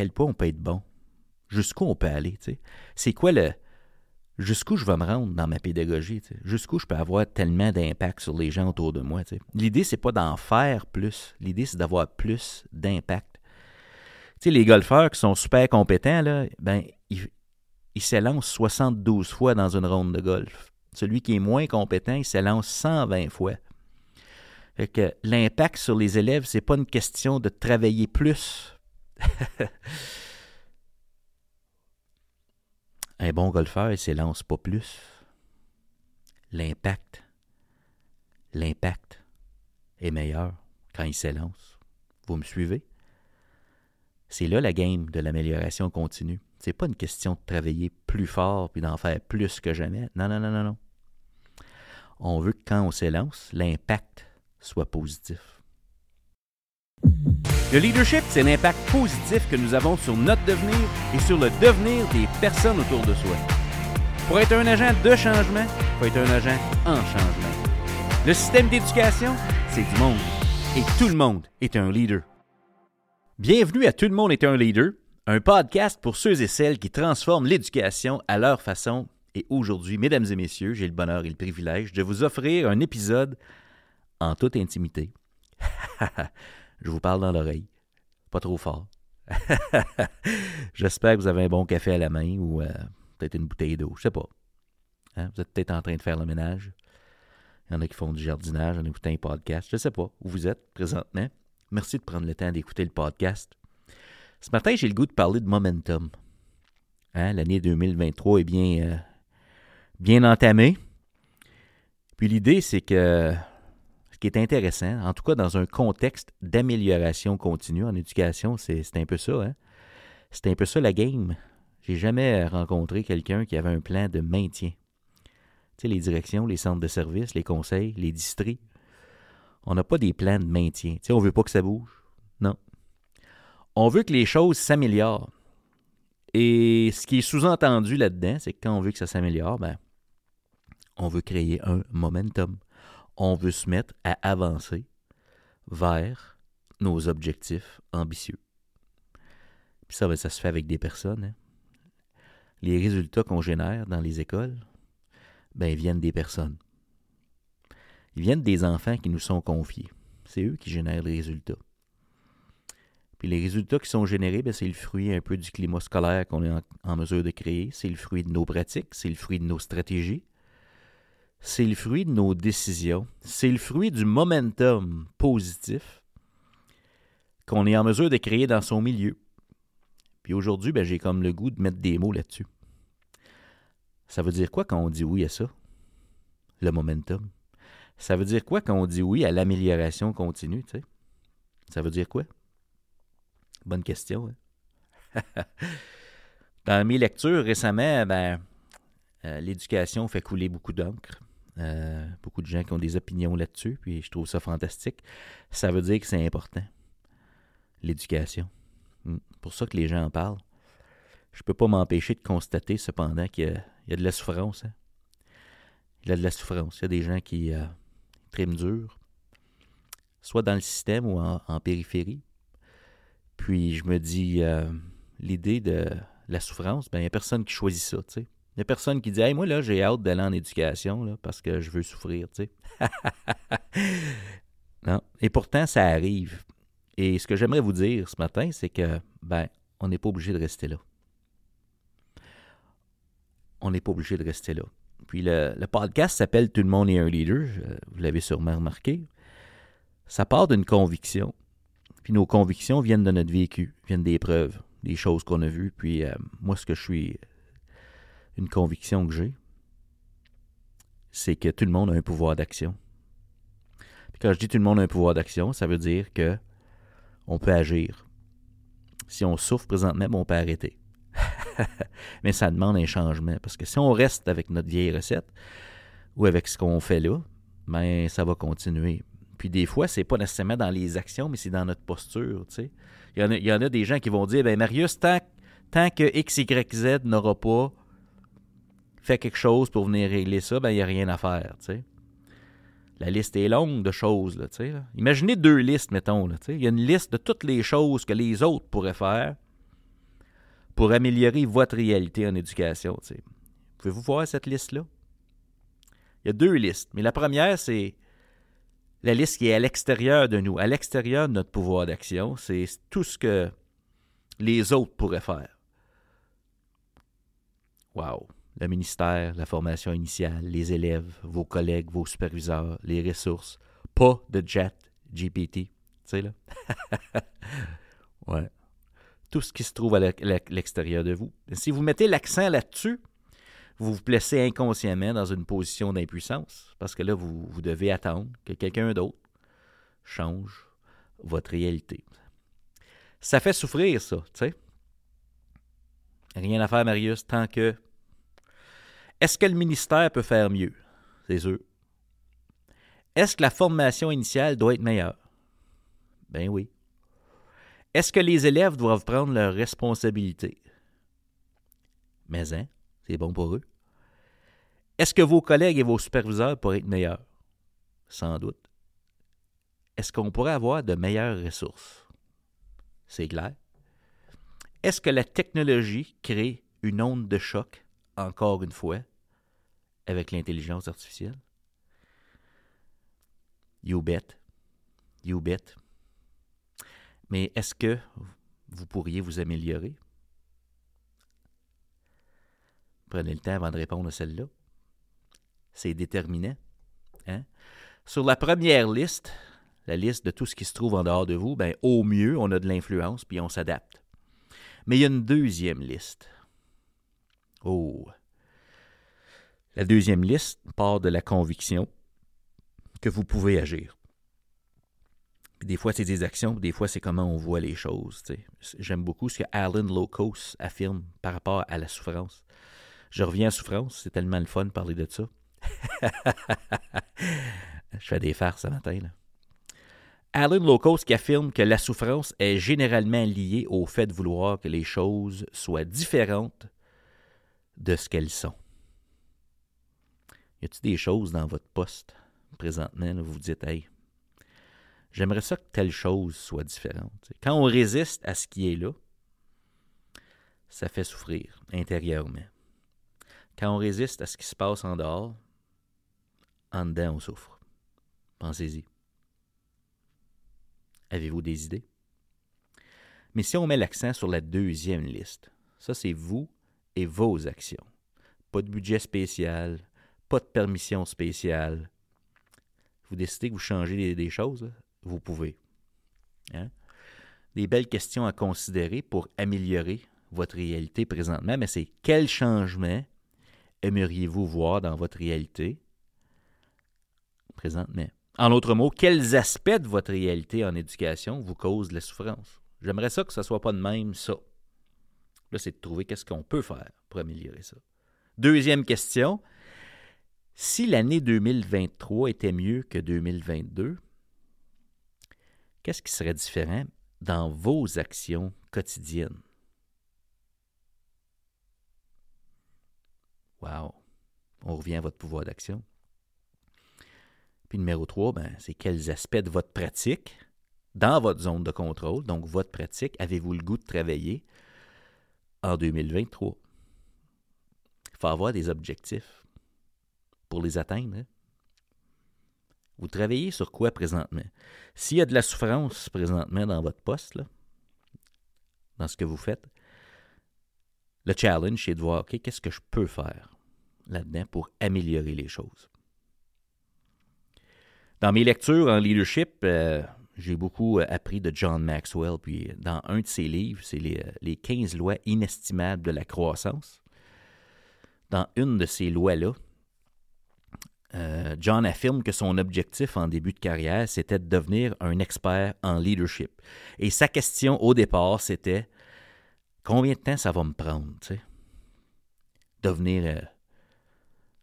quel point on peut être bon? Jusqu'où on peut aller? C'est quoi le. Jusqu'où je vais me rendre dans ma pédagogie? Jusqu'où je peux avoir tellement d'impact sur les gens autour de moi? L'idée, c'est pas d'en faire plus. L'idée, c'est d'avoir plus d'impact. les golfeurs qui sont super compétents, là, ben, ils, ils s'élancent 72 fois dans une ronde de golf. Celui qui est moins compétent, il s'élance 120 fois. L'impact sur les élèves, c'est pas une question de travailler plus. Un bon golfeur, il s'élance pas plus. L'impact, l'impact est meilleur quand il s'élance. Vous me suivez? C'est là la game de l'amélioration continue. C'est pas une question de travailler plus fort puis d'en faire plus que jamais. Non, non, non, non, non. On veut que quand on s'élance, l'impact soit positif. Le leadership, c'est l'impact positif que nous avons sur notre devenir et sur le devenir des personnes autour de soi. Pour être un agent de changement, il faut être un agent en changement. Le système d'éducation, c'est du monde. Et tout le monde est un leader. Bienvenue à Tout le monde est un leader, un podcast pour ceux et celles qui transforment l'éducation à leur façon. Et aujourd'hui, mesdames et messieurs, j'ai le bonheur et le privilège de vous offrir un épisode en toute intimité. Je vous parle dans l'oreille, pas trop fort. J'espère que vous avez un bon café à la main ou euh, peut-être une bouteille d'eau, je sais pas. Hein, vous êtes peut-être en train de faire le ménage. Il y en a qui font du jardinage en écoutant un podcast. Je ne sais pas où vous êtes présentement. Merci de prendre le temps d'écouter le podcast. Ce matin, j'ai le goût de parler de momentum. Hein, l'année 2023 est euh, bien entamée. Puis l'idée, c'est que qui est intéressant, en tout cas dans un contexte d'amélioration continue en éducation, c'est un peu ça. Hein? C'est un peu ça la game. J'ai jamais rencontré quelqu'un qui avait un plan de maintien. Tu sais, les directions, les centres de services, les conseils, les districts. On n'a pas des plans de maintien. Tu sais, on veut pas que ça bouge. Non. On veut que les choses s'améliorent. Et ce qui est sous-entendu là-dedans, c'est que quand on veut que ça s'améliore, ben, on veut créer un momentum on veut se mettre à avancer vers nos objectifs ambitieux. Puis ça, ben, ça se fait avec des personnes. Hein. Les résultats qu'on génère dans les écoles, ben, viennent des personnes. Ils viennent des enfants qui nous sont confiés. C'est eux qui génèrent les résultats. Puis les résultats qui sont générés, ben, c'est le fruit un peu du climat scolaire qu'on est en mesure de créer. C'est le fruit de nos pratiques, c'est le fruit de nos stratégies, c'est le fruit de nos décisions, c'est le fruit du momentum positif qu'on est en mesure de créer dans son milieu. Puis aujourd'hui, ben, j'ai comme le goût de mettre des mots là-dessus. Ça veut dire quoi quand on dit oui à ça? Le momentum. Ça veut dire quoi quand on dit oui à l'amélioration continue, tu? Ça veut dire quoi? Bonne question. Hein? Dans mes lectures récemment, ben, euh, l'éducation fait couler beaucoup d'encre. Euh, beaucoup de gens qui ont des opinions là-dessus, puis je trouve ça fantastique. Ça veut dire que c'est important, l'éducation. Hmm. pour ça que les gens en parlent. Je ne peux pas m'empêcher de constater cependant qu'il y, a de la souffrance. Hein. Il y a de la souffrance. Il y a des gens qui euh, triment dur, soit dans le système ou en, périphérie. Puis je me dis, euh, l'idée de la souffrance, ben, il n'y a personne qui choisit ça. Tu sais. Il n'y a personne qui dit moi, là, j'ai hâte d'aller en éducation parce que je veux souffrir. Tu sais. Et pourtant, ça arrive. Et ce que j'aimerais vous dire ce matin, c'est que, ben, on n'est pas obligé de rester là. On n'est pas obligé de rester là. Puis le, le podcast s'appelle Tout le monde est un leader. Vous l'avez sûrement remarqué. Ça part d'une conviction. Puis nos convictions viennent de notre vécu, viennent des preuves, des choses qu'on a vues. Puis euh, moi, ce que je suis une conviction que j'ai, c'est que tout le monde a un pouvoir d'action. Puis quand je dis tout le monde a un pouvoir d'action, ça veut dire que on peut agir. Si on souffre présentement, on peut arrêter. Mais ça demande un changement. Parce que si on reste avec notre vieille recette ou avec ce qu'on fait là, ben, ça va continuer. Puis des fois, c'est pas nécessairement dans les actions, mais c'est dans notre posture. Il, y en a, il y en a des gens qui vont dire ben Marius, tant, tant que X, Y, Z n'aura pas fait quelque chose pour venir régler ça, ben il n'y a rien à faire, tu. La liste est longue de choses, là. Imaginez deux listes, mettons. Il y a une liste de toutes les choses que les autres pourraient faire. pour améliorer votre réalité en éducation. Pouvez-vous voir cette liste-là? Il y a deux listes, mais la première, c'est la liste qui est à l'extérieur de nous, à l'extérieur de notre pouvoir d'action. C'est tout ce que les autres pourraient faire. Wow! Le ministère, la formation initiale, les élèves, vos collègues, vos superviseurs, les ressources. Pas de jet GPT. Tu sais, là? ouais. Tout ce qui se trouve à l'extérieur de vous. Si vous mettez l'accent là-dessus, vous vous placez inconsciemment dans une position d'impuissance, parce que là, vous, vous devez attendre que quelqu'un d'autre change votre réalité. Ça fait souffrir, ça, tu sais. Rien à faire, Marius, tant que. Est-ce que le ministère peut faire mieux? C'est sûr. Est-ce que la formation initiale doit être meilleure? Ben oui. Est-ce que les élèves doivent prendre leurs responsabilités? Mais hein, c'est bon pour eux. Est-ce que vos collègues et vos superviseurs pourraient être meilleurs? Sans doute. Est-ce qu'on pourrait avoir de meilleures ressources? C'est clair. Est-ce que la technologie crée une onde de choc, encore une fois, avec l'intelligence artificielle? You bet. You bet. Mais est-ce que vous pourriez vous améliorer? Prenez le temps avant de répondre à celle-là. C'est déterminant. Hein? Sur la première liste, la liste de tout ce qui se trouve en dehors de vous, ben, au mieux, on a de l'influence, puis on s'adapte. Mais il y a une deuxième liste. Oh. La deuxième liste part de la conviction que vous pouvez agir. des fois, c'est des actions, des fois, c'est comment on voit les choses. J'aime beaucoup ce que Alan Locos affirme par rapport à la souffrance. Je reviens à souffrance, c'est tellement le fun de parler de ça. Je fais des farces ce matin. Alan Locos qui affirme que la souffrance est généralement liée au fait de vouloir que les choses soient différentes de ce qu'elles sont. Y a-t-il des choses dans votre poste présentement où vous vous dites, hey, j'aimerais ça que telle chose soit différente. Quand on résiste à ce qui est là, ça fait souffrir intérieurement. Quand on résiste à ce qui se passe en dehors, en dedans, on souffre. Pensez-y. Avez-vous des idées? Mais si on met l'accent sur la deuxième liste, ça c'est vous et vos actions. Pas de budget spécial, pas de permission spéciale. Vous décidez que vous changez des, choses, vous pouvez. Hein? Des belles questions à considérer pour améliorer votre réalité présentement, mais c'est quel changement aimeriez-vous voir dans votre réalité présentement? En d'autres mots, quels aspects de votre réalité en éducation vous causent la souffrance? J'aimerais ça que ce ne soit pas de même ça. Là, c'est de trouver qu'est-ce qu'on peut faire pour améliorer ça. Deuxième question. Si l'année 2023 était mieux que 2022, qu'est-ce qui serait différent dans vos actions quotidiennes? Wow! On revient à votre pouvoir d'action. Puis numéro 3, ben, c'est quels aspects de votre pratique, dans votre zone de contrôle, donc votre pratique, avez-vous le goût de travailler en 2023? Il faut avoir des objectifs pour les atteindre. Hein. Vous travaillez sur quoi présentement? S'il y a de la souffrance présentement dans votre poste, dans ce que vous faites, le challenge, c'est de voir, OK, qu'est-ce que je peux faire là-dedans pour améliorer les choses? Dans mes lectures en leadership, euh, j'ai beaucoup euh, appris de John Maxwell. Puis dans un de ses livres, c'est les, euh, les 15 lois inestimables de la croissance. Dans une de ces lois-là, John affirme que son objectif en début de carrière, c'était de devenir un expert en leadership. Et sa question au départ, c'était combien de temps ça va me prendre, devenir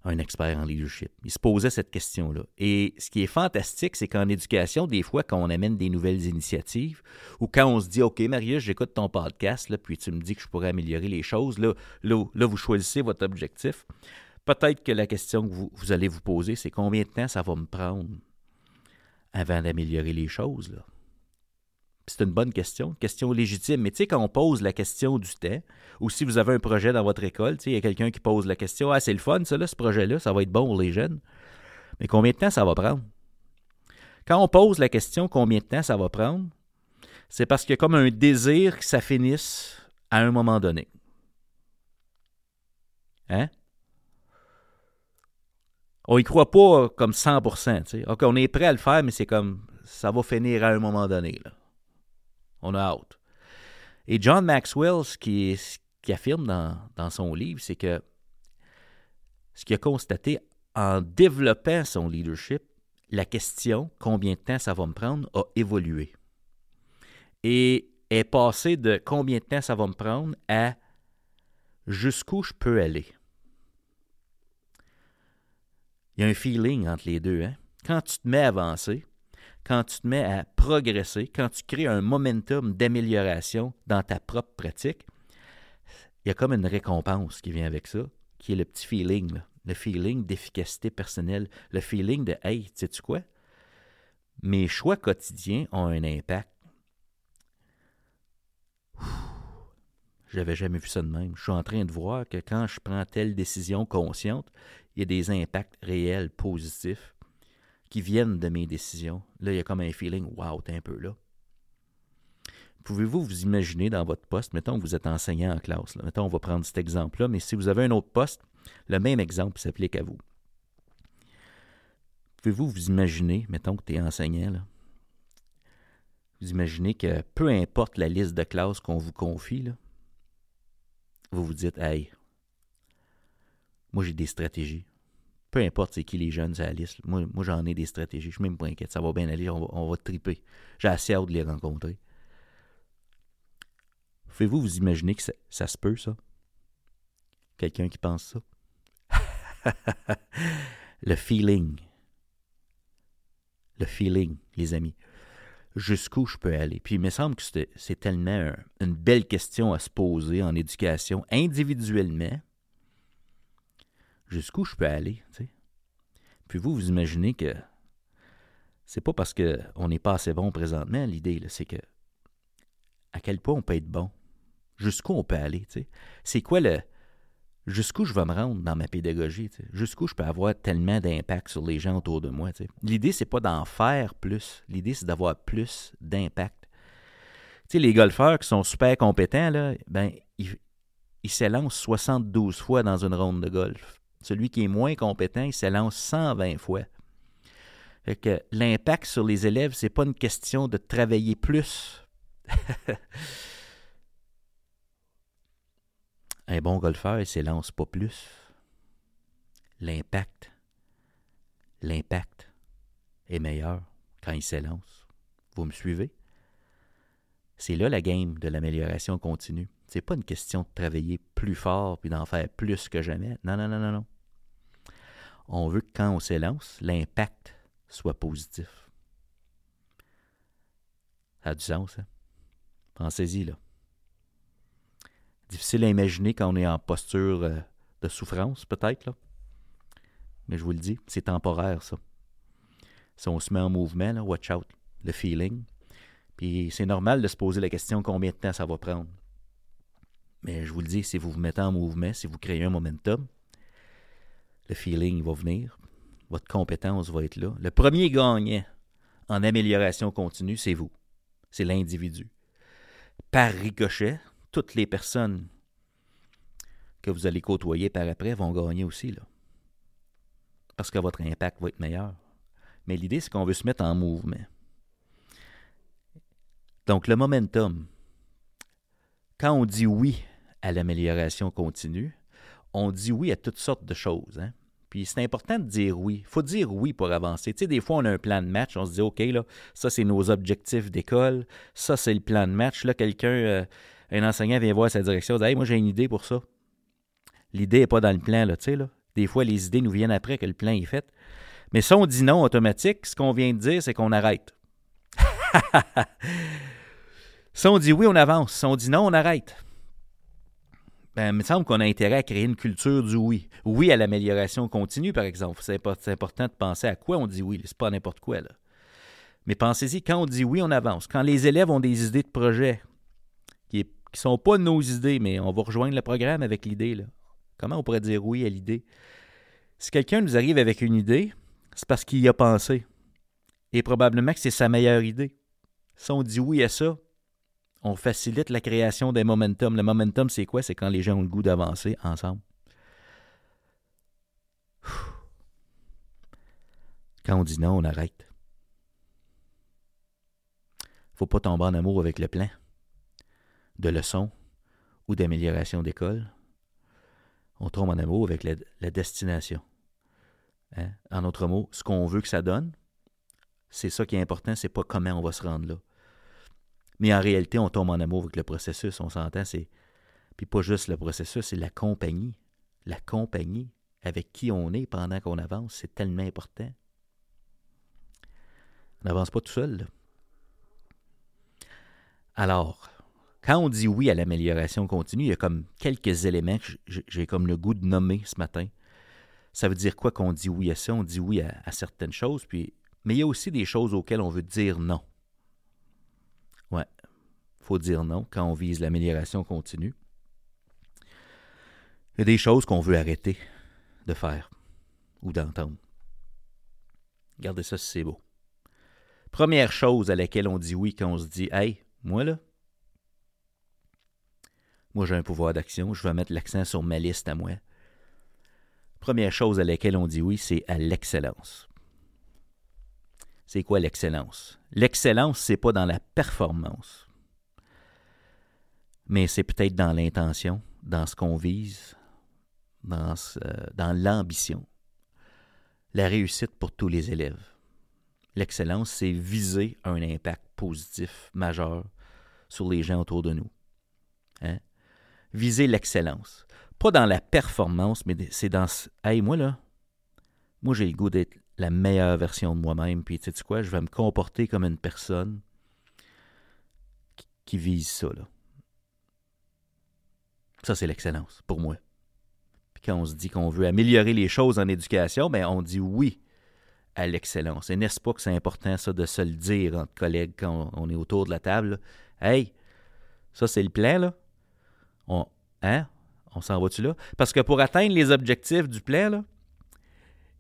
un expert en leadership? Il se posait cette question-là. Et ce qui est fantastique, c'est qu'en éducation, des fois, quand on amène des nouvelles initiatives, ou quand on se dit, OK, Marius, j'écoute ton podcast, puis tu me dis que je pourrais améliorer les choses, là, là, vous choisissez votre objectif. Peut-être que la question que vous, allez vous poser, c'est combien de temps ça va me prendre avant d'améliorer les choses, c'est une bonne question, question légitime. Mais tu sais, quand on pose la question du temps, ou si vous avez un projet dans votre école, il y a quelqu'un qui pose la question Ah, c'est le fun, ça, là, ce projet-là, ça va être bon pour les jeunes. Mais combien de temps ça va prendre? Quand on pose la question combien de temps ça va prendre, c'est parce qu'il y a comme un désir que ça finisse à un moment donné. Hein? On y croit pas comme 100%. sais. OK, on est prêt à le faire, mais c'est comme ça va finir à un moment donné. On a hâte. Et John Maxwell, ce qui, affirme dans, dans son livre, c'est que ce qu'il a constaté en développant son leadership, la question combien de temps ça va me prendre a évolué. Et est passé de combien de temps ça va me prendre à jusqu'où je peux aller. Il y a un feeling entre les deux. Hein? Quand tu te mets à avancer, quand tu te mets à progresser, quand tu crées un momentum d'amélioration dans ta propre pratique, il y a comme une récompense qui vient avec ça, qui est le petit feeling, le feeling d'efficacité personnelle, le feeling de Hey, sais-tu quoi? Mes choix quotidiens ont un impact. J'avais jamais vu ça de même. Je suis en train de voir que quand je prends telle décision consciente, il y a des impacts réels, positifs qui viennent de mes décisions. Là, il y a comme un feeling, wow, t'es un peu là. Pouvez-vous vous imaginer dans votre poste, mettons que vous êtes enseignant en classe, mettons on va prendre cet exemple-là, mais si vous avez un autre poste, le même exemple s'applique à vous. Pouvez-vous vous imaginer, mettons que tu es enseignant, là, vous imaginez que peu importe la liste de classes qu'on vous confie, vous vous dites, hey, moi j'ai des stratégies peu importe c'est qui les jeunes à la moi, j'en ai des stratégies. Je suis même pas inquiète. Ça va bien aller, on va, on va triper. J'ai assez hâte de les rencontrer. Pouvez-vous vous imaginer que ça, se peut, ça? Quelqu'un qui pense ça? le feeling. Le feeling, les amis. Jusqu'où je peux aller? Puis il me semble que c'est tellement une belle question à se poser en éducation, individuellement, jusqu'où je peux aller. Puis vous, vous imaginez que c'est pas parce qu'on n'est pas assez bon présentement, l'idée, c'est que à quel point on peut être bon, jusqu'où on peut aller. C'est quoi le. Jusqu'où je vais me rendre dans ma pédagogie, jusqu'où je peux avoir tellement d'impact sur les gens autour de moi. L'idée, c'est pas d'en faire plus, l'idée, c'est d'avoir plus d'impact. les golfeurs qui sont super compétents, là, ben, ils s'élancent 72 fois dans une ronde de golf. Celui qui est moins compétent, il s'élance 120 fois. que l'impact sur les élèves, c'est pas une question de travailler plus. Un bon golfeur, il s'élance pas plus. L'impact, l'impact est meilleur quand il s'élance. Vous me suivez? C'est là la game de l'amélioration continue. C'est pas une question de travailler plus fort puis d'en faire plus que jamais. Non, non, non, non, non. On veut que quand on s'élance, l'impact soit positif. Ça a du sens, hein? Pensez-y, là. Difficile à imaginer quand on est en posture euh, de souffrance, peut-être, là. Mais je vous le dis, c'est temporaire, ça. Si on se met en mouvement, watch out, le feeling. Puis c'est normal de se poser la question combien de temps ça va prendre? Mais je vous le dis, si vous vous mettez en mouvement, si vous créez un momentum, le feeling va venir, votre compétence va être là. Le premier gagnant en amélioration continue, c'est vous. C'est l'individu. Par ricochet, toutes les personnes que vous allez côtoyer par après vont gagner aussi. Là. Parce que votre impact va être meilleur. Mais l'idée, c'est qu'on veut se mettre en mouvement. Donc, le momentum. Quand on dit oui à l'amélioration continue, on dit oui à toutes sortes de choses. Hein? Puis c'est important de dire oui. Il faut dire oui pour avancer. Tu sais, des fois, on a un plan de match, on se dit, OK, là, ça, c'est nos objectifs d'école, ça, c'est le plan de match. Là, quelqu'un, euh, un enseignant vient voir sa direction, dit, hey, moi, j'ai une idée pour ça. L'idée n'est pas dans le plan, là, tu sais, là. Des fois, les idées nous viennent après que le plan est fait. Mais si on dit non automatique, ce qu'on vient de dire, c'est qu'on arrête. si on dit oui, on avance. Si on dit non, on arrête ben, il me semble qu'on a intérêt à créer une culture du oui. Oui à l'amélioration continue, par exemple. C'est important de penser à quoi on dit oui. C'est pas n'importe quoi, là. Mais pensez-y, quand on dit oui, on avance. Quand les élèves ont des idées de projet qui ne sont pas nos idées, mais on va rejoindre le programme avec l'idée. Comment on pourrait dire oui à l'idée? Si quelqu'un nous arrive avec une idée, c'est parce qu'il y a pensé. Et probablement que c'est sa meilleure idée. Si on dit oui à ça, on facilite la création des momentum. Le momentum, c'est quoi? C'est quand les gens ont le goût d'avancer ensemble. Quand on dit non, on arrête. faut pas tomber en amour avec le plan de leçon ou d'amélioration d'école. On tombe en amour avec la, destination. Hein? En d'autres mots, ce qu'on veut que ça donne, c'est ça qui est important, c'est pas comment on va se rendre là. Mais en réalité, on tombe en amour avec le processus, on s'entend, c'est. Puis pas juste le processus, c'est la compagnie. La compagnie avec qui on est pendant qu'on avance, c'est tellement important. On n'avance pas tout seul. Alors, quand on dit oui à l'amélioration continue, il y a comme quelques éléments que j'ai comme le goût de nommer ce matin. Ça veut dire quoi qu'on dit oui à ça? On dit oui à, à certaines choses, puis mais il y a aussi des choses auxquelles on veut dire non. Faut dire non quand on vise l'amélioration continue. Il y a des choses qu'on veut arrêter de faire ou d'entendre. Regardez ça c'est beau. Première chose à laquelle on dit oui quand on se dit Hey, moi là, moi j'ai un pouvoir d'action, je vais mettre l'accent sur ma liste à moi. Première chose à laquelle on dit oui, c'est à l'excellence. C'est quoi l'excellence? L'excellence, c'est pas dans la performance, mais c'est peut-être dans l'intention, dans ce qu'on vise, dans, dans l'ambition. La réussite pour tous les élèves. L'excellence, c'est viser un impact positif majeur sur les gens autour de nous. Hein? Viser l'excellence. Pas dans la performance, mais c'est dans... Hey, moi, là, moi, j'ai le goût d'être la meilleure version de moi-même. Puis, tu sais quoi, je vais me comporter comme une personne qui, vise ça. Là. Ça, c'est l'excellence pour moi. Puis quand on se dit qu'on veut améliorer les choses en éducation, bien, on dit oui à l'excellence. Et n'est-ce pas que c'est important, ça, de se le dire entre collègues quand on, est autour de la table? Hey, ça, c'est le plan, là. On, hein? On s'en va-tu là? Parce que pour atteindre les objectifs du plan, là,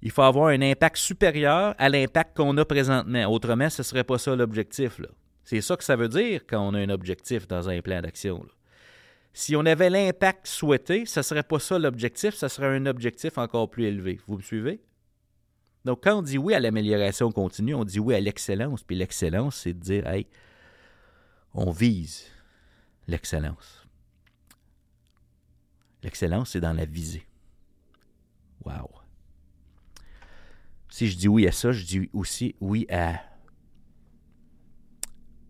il faut avoir un impact supérieur à l'impact qu'on a présentement. Autrement, ce ne serait pas ça l'objectif. C'est ça que ça veut dire quand on a un objectif dans un plan d'action. Si on avait l'impact souhaité, ce ne serait pas ça l'objectif, ce serait un objectif encore plus élevé. Vous me suivez? Donc, quand on dit oui à l'amélioration continue, on dit oui à l'excellence. Puis l'excellence, c'est de dire, hey, on vise l'excellence. L'excellence, c'est dans la visée. Wow. Si je dis oui à ça, je dis aussi oui à.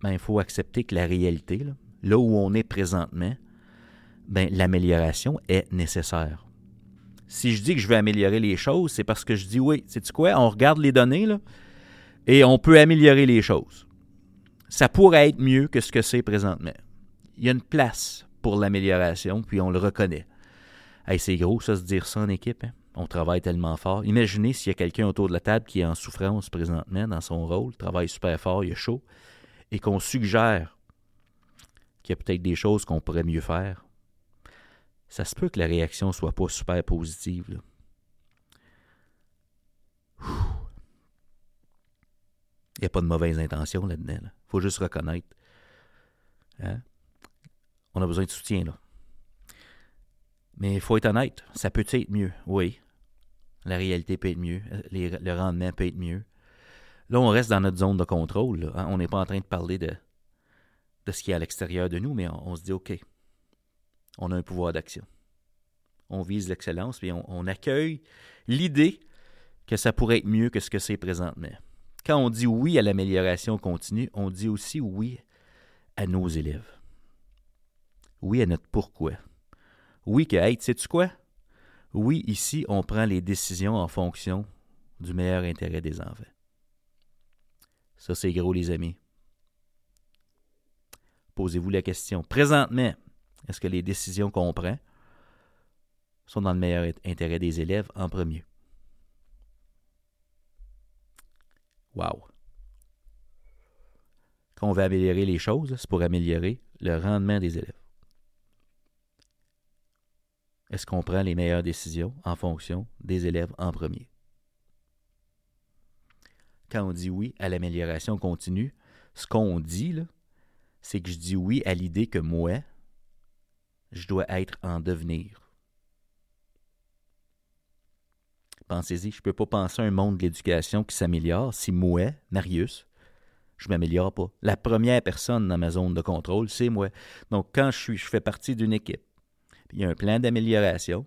Ben, il faut accepter que la réalité, là, où on est présentement, ben, l'amélioration est nécessaire. Si je dis que je veux améliorer les choses, c'est parce que je dis oui. C'est quoi? On regarde les données, là, et on peut améliorer les choses. Ça pourrait être mieux que ce que c'est présentement. Il y a une place pour l'amélioration, puis on le reconnaît. Hey, c'est gros, ça, se dire ça en équipe. Hein? On travaille tellement fort. Imaginez s'il y a quelqu'un autour de la table qui est en souffrance présentement dans son rôle, travaille super fort, il est chaud, et qu'on suggère qu'il y a peut-être des choses qu'on pourrait mieux faire. Ça se peut que la réaction soit pas super positive. Il n'y a pas de mauvaise intention là-dedans. Il faut juste reconnaître. Hein? On a besoin de soutien, là. Mais il faut être honnête, ça peut être mieux, oui. La réalité peut être mieux. le rendement peut être mieux. Là, on reste dans notre zone de contrôle. Hein. On n'est pas en train de parler de, de ce qui est à l'extérieur de nous, mais on, se dit, OK, on a un pouvoir d'action. On vise l'excellence, puis on, accueille l'idée que ça pourrait être mieux que ce que c'est présentement. Quand on dit oui à l'amélioration continue, on dit aussi oui à nos élèves. Oui à notre pourquoi. Oui que, hey, sais-tu quoi? Oui, ici, on prend les décisions en fonction du meilleur intérêt des enfants. Ça, c'est gros, les amis. Posez-vous la question. Présentement, est-ce que les décisions qu'on prend sont dans le meilleur intérêt des élèves en premier? Wow! Quand on veut améliorer les choses, c'est pour améliorer le rendement des élèves. Est-ce qu'on prend les meilleures décisions en fonction des élèves en premier? Quand on dit oui à l'amélioration continue, ce qu'on dit, c'est que je dis oui à l'idée que moi, je dois être en devenir. Pensez-y, je ne peux pas penser à un monde de l'éducation qui s'améliore si moi, Marius, je ne m'améliore pas. La première personne dans ma zone de contrôle, c'est moi. Donc, quand je, suis, je fais partie d'une équipe, il y a un plan d'amélioration,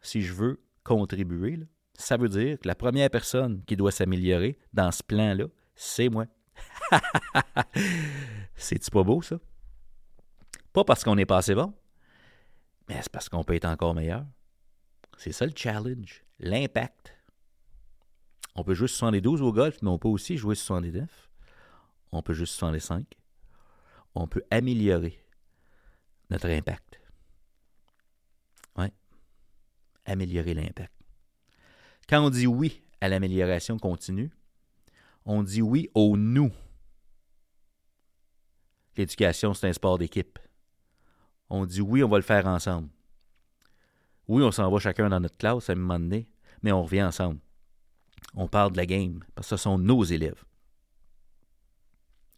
si je veux contribuer, ça veut dire que la première personne qui doit s'améliorer dans ce plan-là, c'est moi. C'est-tu pas beau, ça? Pas parce qu'on n'est pas assez bon, mais c'est parce qu'on peut être encore meilleur. C'est ça le challenge, l'impact. On peut jouer 72 au golf, mais on peut aussi jouer 79. On peut jouer 65. On peut améliorer notre impact. Oui. Améliorer l'impact. Quand on dit oui à l'amélioration continue, on dit oui au nous. L'éducation, c'est un sport d'équipe. On dit oui, on va le faire ensemble. Oui, on s'en va chacun dans notre classe à un moment donné, mais on revient ensemble. On parle de la game, parce que ce sont nos élèves.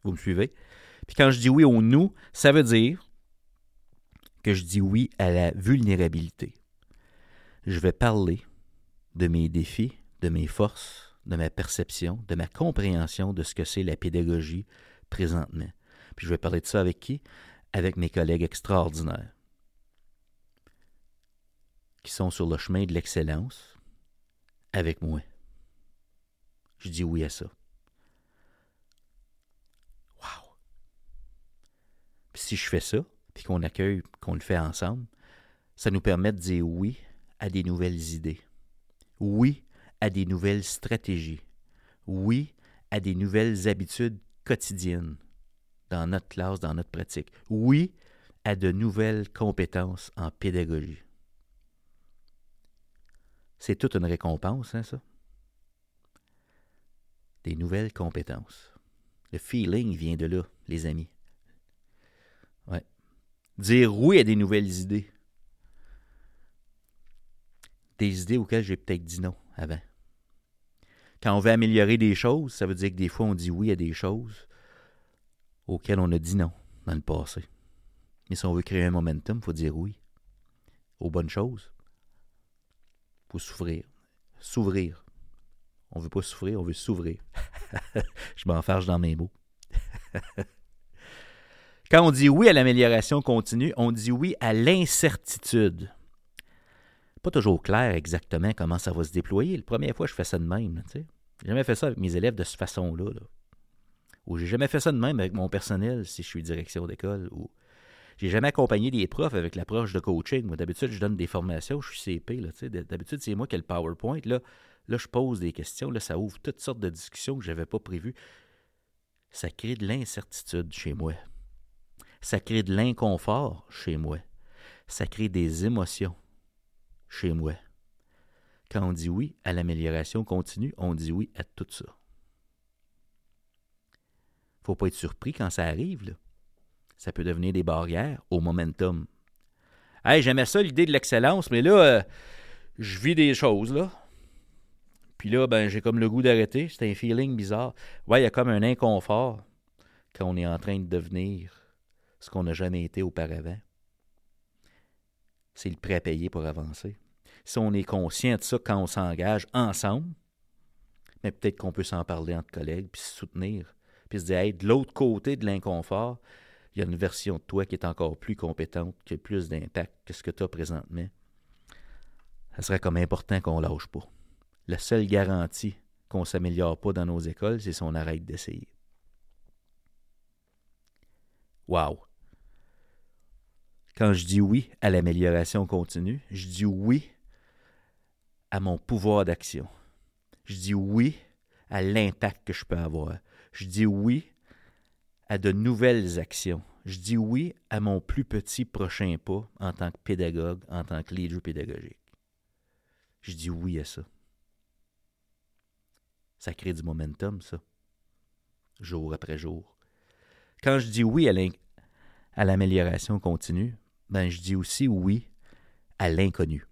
Vous me suivez? Puis quand je dis oui au nous, ça veut dire que je dis oui à la vulnérabilité. Je vais parler de mes défis, de mes forces, de ma perception, de ma compréhension de ce que c'est la pédagogie présentement. Puis je vais parler de ça avec qui? Avec mes collègues extraordinaires qui sont sur le chemin de l'excellence avec moi. Je dis oui à ça. Wow! Puis si je fais ça, puis qu'on accueille, qu'on le fait ensemble, ça nous permet de dire oui à des nouvelles idées. Oui à des nouvelles stratégies. Oui à des nouvelles habitudes quotidiennes dans notre classe, dans notre pratique. Oui à de nouvelles compétences en pédagogie. C'est toute une récompense, hein, ça? Des nouvelles compétences. Le feeling vient de là, les amis. Ouais. Dire oui à des nouvelles idées. Des idées auxquelles j'ai peut-être dit non avant. Quand on veut améliorer des choses, ça veut dire que des fois on dit oui à des choses auxquelles on a dit non dans le passé. Mais si on veut créer un momentum, il faut dire oui aux bonnes choses pour souffrir. S'ouvrir. On ne veut pas souffrir, on veut s'ouvrir. Je m'enfarge dans mes mots. Quand on dit oui à l'amélioration continue, on dit oui à l'incertitude. Pas toujours clair exactement comment ça va se déployer. La première fois, je fais ça de même. J'ai jamais fait ça avec mes élèves de cette façon-là. Là. Ou j'ai jamais fait ça de même avec mon personnel si je suis direction d'école. Ou j'ai jamais accompagné des profs avec l'approche de coaching. Moi, d'habitude, je donne des formations, je suis CP. D'habitude, c'est moi qui ai le PowerPoint. Là, là, je pose des questions. Là, ça ouvre toutes sortes de discussions que je n'avais pas prévues. Ça crée de l'incertitude chez moi. Ça crée de l'inconfort chez moi. Ça crée des émotions chez moi. Quand on dit oui à l'amélioration continue, on dit oui à tout ça. Faut pas être surpris quand ça arrive. Là ça peut devenir des barrières au momentum. Hey, j'aimais ça l'idée de l'excellence, mais là, euh, je vis des choses, là. Puis là, ben, j'ai comme le goût d'arrêter. C'est un feeling bizarre. Ouais, il y a comme un inconfort quand on est en train de devenir ce qu'on n'a jamais été auparavant. C'est le prêt à payer pour avancer. Si on est conscient de ça quand on s'engage ensemble, mais peut-être qu'on peut s'en parler entre collègues, puis se soutenir, puis se dire, hey, de l'autre côté de l'inconfort, il y a une version de toi qui est encore plus compétente, qui a plus d'impact que ce que tu as présentement. Ça serait comme important qu'on lâche pas. La seule garantie qu'on ne s'améliore pas dans nos écoles, c'est si on arrête d'essayer. Wow! Quand je dis oui à l'amélioration continue, je dis oui à mon pouvoir d'action. Je dis oui à l'impact que je peux avoir. Je dis oui à de nouvelles actions. Je dis oui à mon plus petit prochain pas en tant que pédagogue, en tant que leader pédagogique. Je dis oui à ça. Ça crée du momentum, ça. Jour après jour, Quand je dis oui à l'amélioration continue, ben je dis aussi oui à l'inconnu.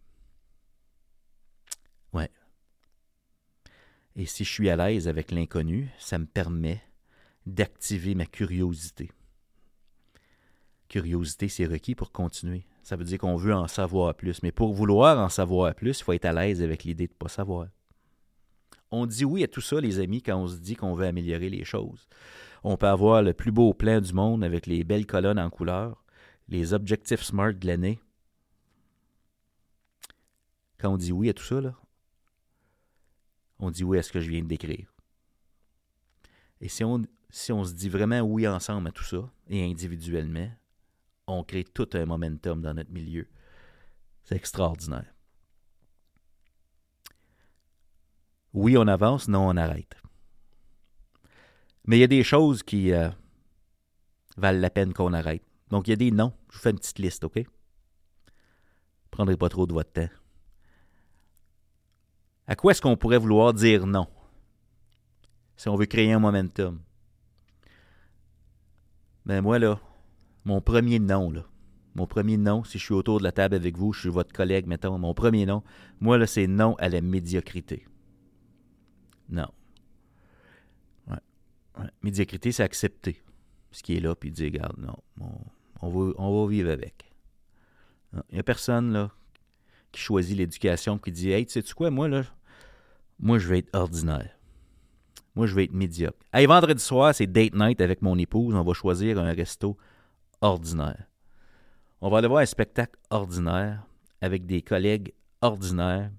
Ouais. Et si je suis à l'aise avec l'inconnu, ça me permet d'activer ma curiosité. Curiosité, c'est requis pour continuer. Ça veut dire qu'on veut en savoir plus. Mais pour vouloir en savoir plus, il faut être à l'aise avec l'idée de ne pas savoir. On dit oui à tout ça, les amis, quand on se dit qu'on veut améliorer les choses. On peut avoir le plus beau plan du monde avec les belles colonnes en couleur, les objectifs SMART de l'année. Quand on dit oui à tout ça, là, on dit oui à ce que je viens de décrire. Et si on, se dit vraiment oui ensemble à tout ça, et individuellement, on crée tout un momentum dans notre milieu. C'est extraordinaire. Oui, on avance, non, on arrête. Mais il y a des choses qui euh, valent la peine qu'on arrête. Donc, il y a des noms. Je vous fais une petite liste, OK? Prendrez pas trop de votre temps. À quoi est-ce qu'on pourrait vouloir dire non? Si on veut créer un momentum. Ben moi, là, mon premier nom, là. Mon premier nom, si je suis autour de la table avec vous, je suis votre collègue, mettons, mon premier nom, moi, là, c'est non à la médiocrité. Non. Médiocrité, c'est accepter ce qui est là, puis dire, regarde, non, on, va, on va vivre avec. Il n'y a personne, là, choisit l'éducation, qui dit, hey, tu sais-tu quoi, moi, là, moi, je vais être ordinaire. Moi, je vais être médiocre. Hey, vendredi soir, c'est date night avec mon épouse. On va choisir un resto ordinaire. On va aller voir un spectacle ordinaire avec des collègues ordinaires.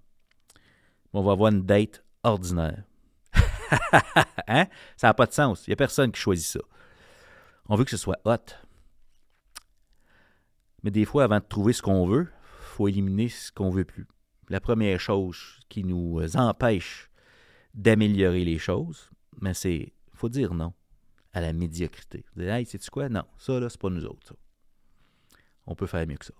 On va avoir une date ordinaire. hein? Ça n'a pas de sens. Il n'y a personne qui choisit ça. On veut que ce soit hot. Mais des fois, avant de trouver ce qu'on veut, faut éliminer ce qu'on veut plus. La première chose qui nous empêche d'améliorer les choses, mais c'est faut dire non à la médiocrité. Dire, hey, sais-tu quoi? Non, ça, là, c'est pas nous autres. On peut faire mieux que ça.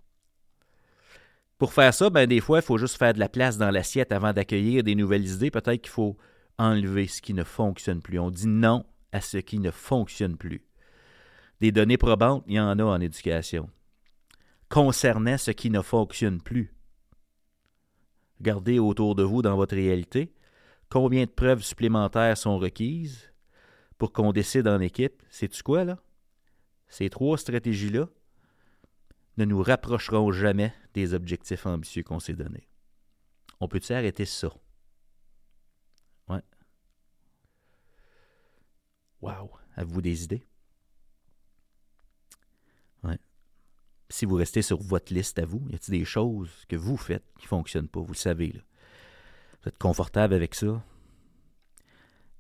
Pour faire ça, ben, des fois, il faut juste faire de la place dans l'assiette avant d'accueillir des nouvelles idées. Peut-être qu'il faut enlever ce qui ne fonctionne plus. On dit non à ce qui ne fonctionne plus. Des données probantes, il y en a en éducation. Concernant ce qui ne fonctionne plus. Regardez autour de vous dans votre réalité. Combien de preuves supplémentaires sont requises pour qu'on décide en équipe? Sais-tu quoi, là? Ces trois stratégies-là ne nous rapprocheront jamais des objectifs ambitieux qu'on s'est donnés. On peut-tu arrêter ça? Ouais. Wow! Avez-vous des idées? Si vous restez sur votre liste à vous, y a-t-il des choses que vous faites qui ne fonctionnent pas? Vous le savez, là. Vous êtes confortable avec ça?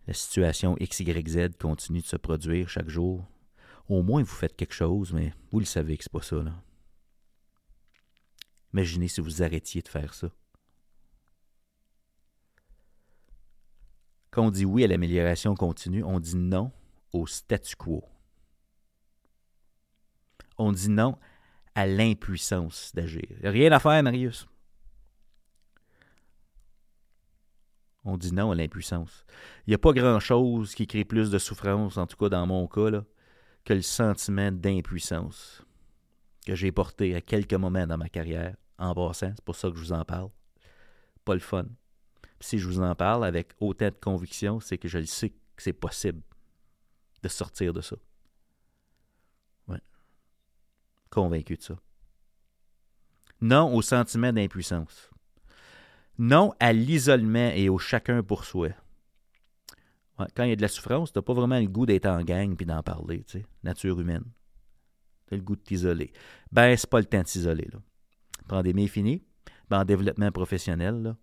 La situation XYZ continue de se produire chaque jour. Au moins, vous faites quelque chose, mais vous le savez que c'est pas ça, là. Imaginez si vous arrêtiez de faire ça. Quand on dit oui à l'amélioration continue, on dit non au statu quo. On dit non à l'impuissance d'agir. Rien à faire, Marius. On dit non à l'impuissance. Il n'y a pas grand-chose qui crée plus de souffrance, en tout cas dans mon cas, que le sentiment d'impuissance que j'ai porté à quelques moments dans ma carrière en passant. C'est pour ça que je vous en parle. Pas le fun. si je vous en parle avec autant de conviction, c'est que je le sais que c'est possible de sortir de ça. Convaincu de ça. Non au sentiment d'impuissance. Non à l'isolement et au chacun pour soi. quand il y a de la souffrance, tu n'as pas vraiment le goût d'être en gang puis d'en parler, tu sais, nature humaine. Tu as le goût de t'isoler. Ben, c'est pas le temps de s'isoler, là pandémie finie, ben, en développement professionnel,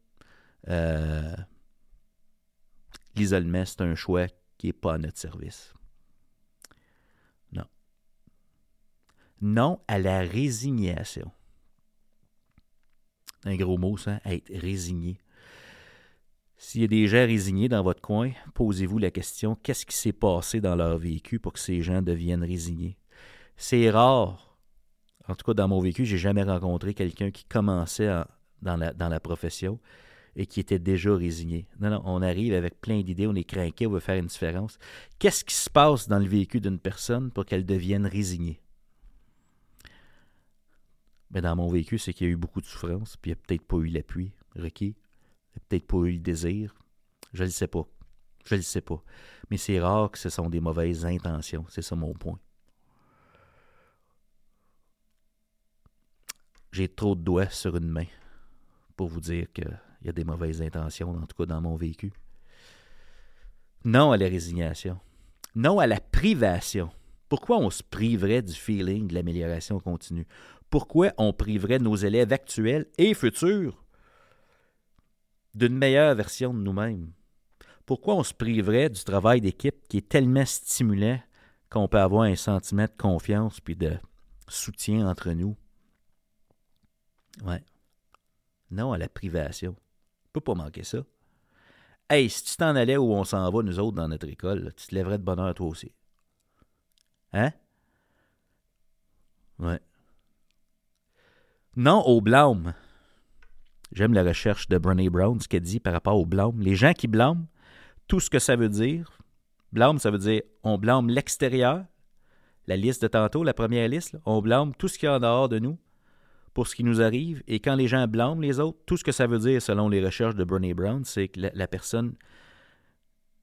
euh, l'isolement, c'est un choix qui n'est pas à notre service. Non. Non à la résignation. Un gros mot, ça, être résigné. S'il y a des gens résignés dans votre coin, posez-vous la question qu'est-ce qui s'est passé dans leur vécu pour que ces gens deviennent résignés? C'est rare en tout cas dans mon vécu, j'ai jamais rencontré quelqu'un qui commençait dans, la, profession et qui était déjà résigné. Non, non, on arrive avec plein d'idées, on est craqué, on veut faire une différence. Qu'est-ce qui se passe dans le vécu d'une personne pour qu'elle devienne résignée? Mais dans mon vécu, c'est qu'il y a eu beaucoup de souffrance, puis il n'y a peut-être pas eu l'appui requis, il n'y a peut-être pas eu le désir. Je ne le sais pas. Je ne le sais pas. Mais c'est rare que ce sont des mauvaises intentions. C'est ça mon point. J'ai trop de doigts sur une main pour vous dire qu'il y a des mauvaises intentions, en tout cas dans mon vécu. Non à la résignation. Non à la privation. Pourquoi on se priverait du feeling de l'amélioration continue? Pourquoi on priverait nos élèves actuels et futurs d'une meilleure version de nous-mêmes? Pourquoi on se priverait du travail d'équipe qui est tellement stimulant qu'on peut avoir un sentiment de confiance puis de soutien entre nous? Ouais. Non à la privation. On peut pas manquer ça. Hey, si tu t'en allais où on s'en va, nous autres, dans notre école, tu te lèverais de bonheur toi aussi. Hein? Ouais. Non au blâme. J'aime la recherche de Brené Brown, ce qu'elle dit par rapport au blâme. Les gens qui blâment, tout ce que ça veut dire. Blâme, ça veut dire on blâme l'extérieur. La liste de tantôt, la première liste, on blâme tout ce qui est en dehors de nous pour ce qui nous arrive. Et quand les gens blâment les autres, tout ce que ça veut dire, selon les recherches de Brené Brown, c'est que la, personne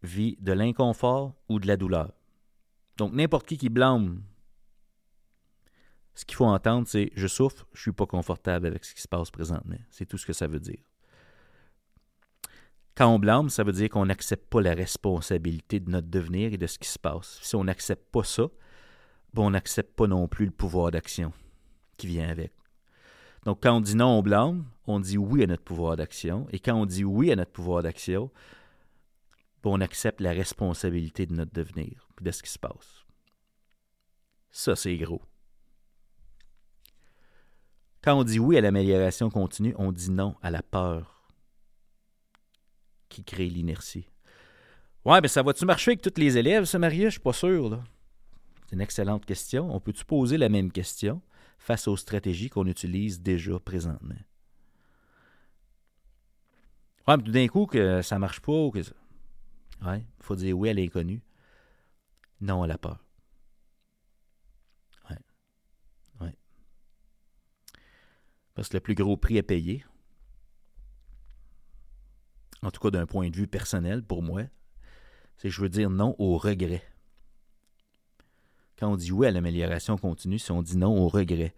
vit de l'inconfort ou de la douleur. Donc, n'importe qui qui blâme, ce qu'il faut entendre, c'est je souffre, je ne suis pas confortable avec ce qui se passe présentement. C'est tout ce que ça veut dire. Quand on blâme, ça veut dire qu'on n'accepte pas la responsabilité de notre devenir et de ce qui se passe. Si on n'accepte pas ça, ben, on n'accepte pas non plus le pouvoir d'action qui vient avec. Donc, quand on dit non on blâme, on dit oui à notre pouvoir d'action. Et quand on dit oui à notre pouvoir d'action, ben, on accepte la responsabilité de notre devenir et de ce qui se passe. Ça, c'est gros. Quand on dit oui à l'amélioration continue, on dit non à la peur qui crée l'inertie. Ouais, mais ça va-tu marcher avec tous les élèves, ce mariage? Je suis pas sûr. C'est une excellente question. On peut-tu poser la même question? face aux stratégies qu'on utilise déjà présentement? Ouais, mais tout d'un coup, que ça marche pas, ou que Ouais, il faut dire oui à l'inconnu. Non à la peur. Ouais. Ouais. Parce que le plus gros prix à payer, en tout cas d'un point de vue personnel pour moi, c'est que je veux dire non au regret. Quand on dit oui à l'amélioration continue, si on dit non au regret,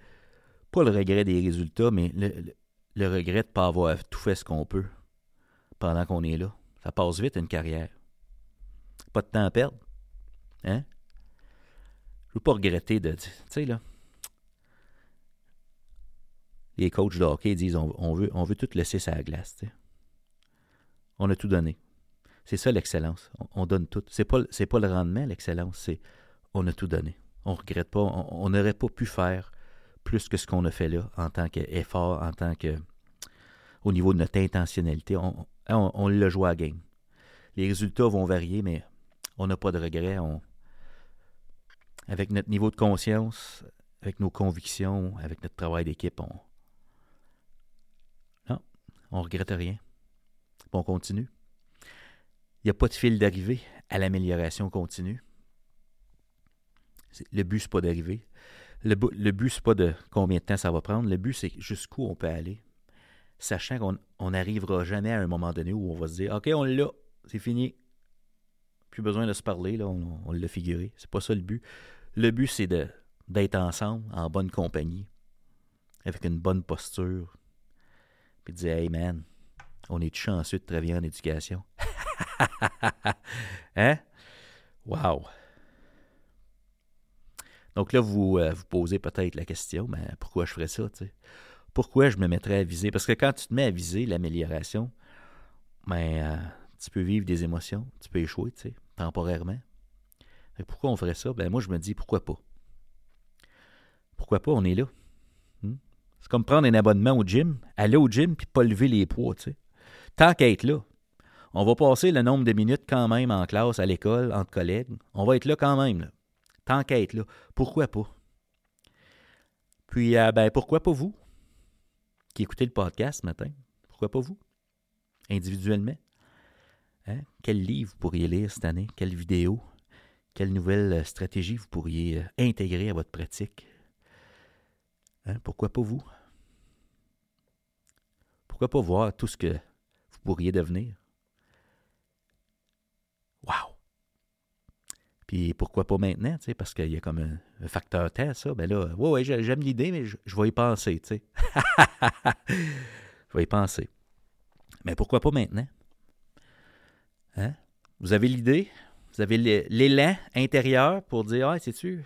pas le regret des résultats, mais le, regret de ne pas avoir tout fait ce qu'on peut pendant qu'on est là. Ça passe vite une carrière. Pas de temps à perdre. Hein? Je veux pas regretter de. Tu sais, là. Les coachs de hockey disent on, veut, on veut tout laisser sur la glace. On a tout donné. C'est ça l'excellence. On, donne tout. C'est pas, pas le rendement, l'excellence. C'est on a tout donné. On regrette pas. On n'aurait pas pu faire plus que ce qu'on a fait là en tant qu'effort, en tant que. au niveau de notre intentionnalité. On, on, l'a joué à game. Les résultats vont varier, mais on n'a pas de regrets. avec notre niveau de conscience, avec nos convictions, avec notre travail d'équipe, on. On ne regrette rien. On continue. Il n'y a pas de fil d'arrivée à l'amélioration continue. Le but, n'est pas d'arriver. Le, le but, c'est pas de combien de temps ça va prendre. Le but, c'est jusqu'où on peut aller. Sachant qu'on n'arrivera jamais à un moment donné où on va se dire OK, on l'a, c'est fini. Plus besoin de se parler, là, on, l'a figuré. C'est pas ça le but. Le but, c'est d'être ensemble, en bonne compagnie, avec une bonne posture. Puis dire Hey man, on est chanceux de travailler en éducation? hein? Wow! Donc là, vous euh, vous posez peut-être la question, mais ben, pourquoi je ferais ça? Pourquoi je me mettrais à viser? Parce que quand tu te mets à viser l'amélioration, ben, euh, tu peux vivre des émotions, tu peux échouer temporairement. pourquoi on ferait ça? Ben, moi, je me dis, pourquoi pas? Pourquoi pas? On est là. C'est comme prendre un abonnement au gym, aller au gym puis pas lever les poids. Tant qu'à être là, on va passer le nombre de minutes quand même en classe, à l'école, entre collègues. On va être là quand même. Là. Tant qu'à être là, pourquoi pas? Puis, euh, ben, pourquoi pas vous qui écoutez le podcast ce matin? Pourquoi pas vous? individuellement? Hein? Quel livre vous pourriez lire cette année? Quelle vidéo? Quelle nouvelle euh, stratégie vous pourriez euh, intégrer à votre pratique? Hein? Pourquoi pas vous? Pourquoi pas voir tout ce que vous pourriez devenir? Wow! Puis pourquoi pas maintenant, tu sais, parce qu'il y a comme un, facteur temps, ça. Ben là, ouais, ouais, j'aime l'idée, mais je, vais y penser, tu sais. je vais y penser. Mais pourquoi pas maintenant? Hein? Vous avez l'idée, vous avez l'élan intérieur pour dire Ah, sais-tu,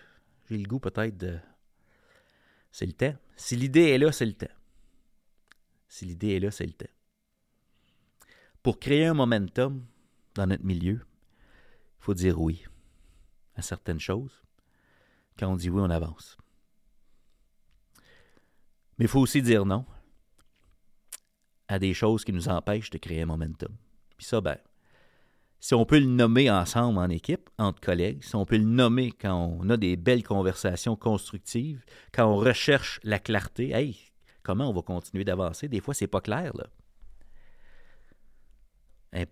j'ai le goût peut-être de. C'est le temps. Si l'idée est là, c'est le temps. Si l'idée est là, c'est le temps. Pour créer un momentum dans notre milieu, il faut dire oui à certaines choses. Quand on dit oui, on avance. Mais il faut aussi dire non à des choses qui nous empêchent de créer un momentum. Puis ça, ben, si on peut le nommer ensemble en équipe, entre collègues, si on peut le nommer quand on a des belles conversations constructives, quand on recherche la clarté, hey, comment on va continuer d'avancer? Des fois, c'est pas clair, là.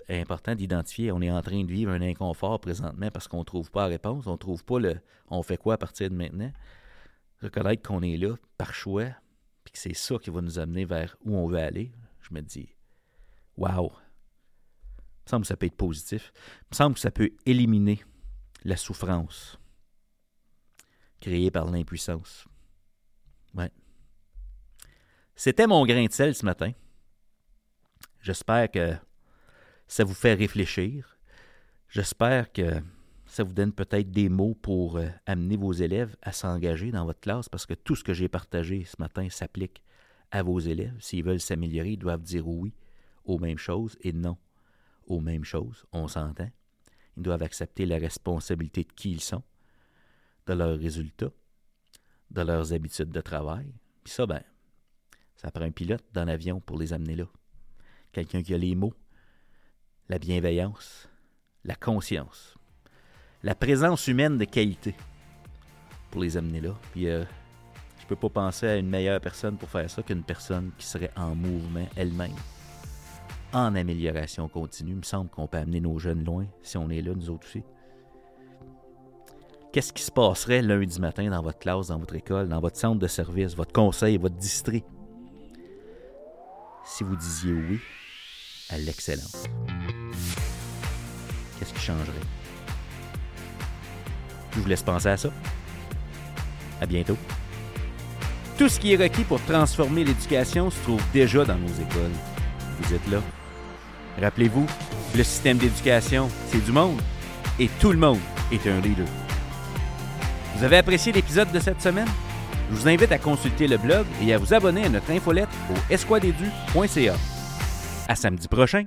Important d'identifier, on est en train de vivre un inconfort présentement parce qu'on ne trouve pas la réponse, on ne trouve pas le on fait quoi à partir de maintenant? Reconnaître qu'on est là par choix, puis que c'est ça qui va nous amener vers où on veut aller, je me dis, waouh, me semble que ça peut être positif. Il me semble que ça peut éliminer la souffrance créée par l'impuissance. Ouais. C'était mon grain de sel ce matin. J'espère que ça vous fait réfléchir. J'espère que ça vous donne peut-être des mots pour euh, amener vos élèves à s'engager dans votre classe parce que tout ce que j'ai partagé ce matin s'applique à vos élèves. S'ils veulent s'améliorer, ils doivent dire oui aux mêmes choses et non aux mêmes choses, on s'entend. Ils doivent accepter la responsabilité de qui ils sont, de leurs résultats, de leurs habitudes de travail. Puis ça, ben, ça prend un pilote dans l'avion pour les amener là. Quelqu'un qui a les mots, la bienveillance, la conscience, la présence humaine de qualité pour les amener là. Puis euh, je peux pas penser à une meilleure personne pour faire ça qu'une personne qui serait en mouvement elle-même en amélioration continue. Il me semble qu'on peut amener nos jeunes loin si on est là, nous autres aussi. Qu'est-ce qui se passerait lundi matin dans votre classe, dans votre école, dans votre centre de service, votre conseil, votre district, si vous disiez oui à l'excellence? Qu'est-ce qui changerait? Je vous laisse penser à ça. À bientôt. Tout ce qui est requis pour transformer l'éducation se trouve déjà dans nos écoles. Vous êtes là. Rappelez-vous, le système d'éducation, c'est du monde et tout le monde est un leader. Vous avez apprécié l'épisode de cette semaine? Je vous invite à consulter le blog et à vous abonner à notre infolette au esquadedu.ca. À samedi prochain!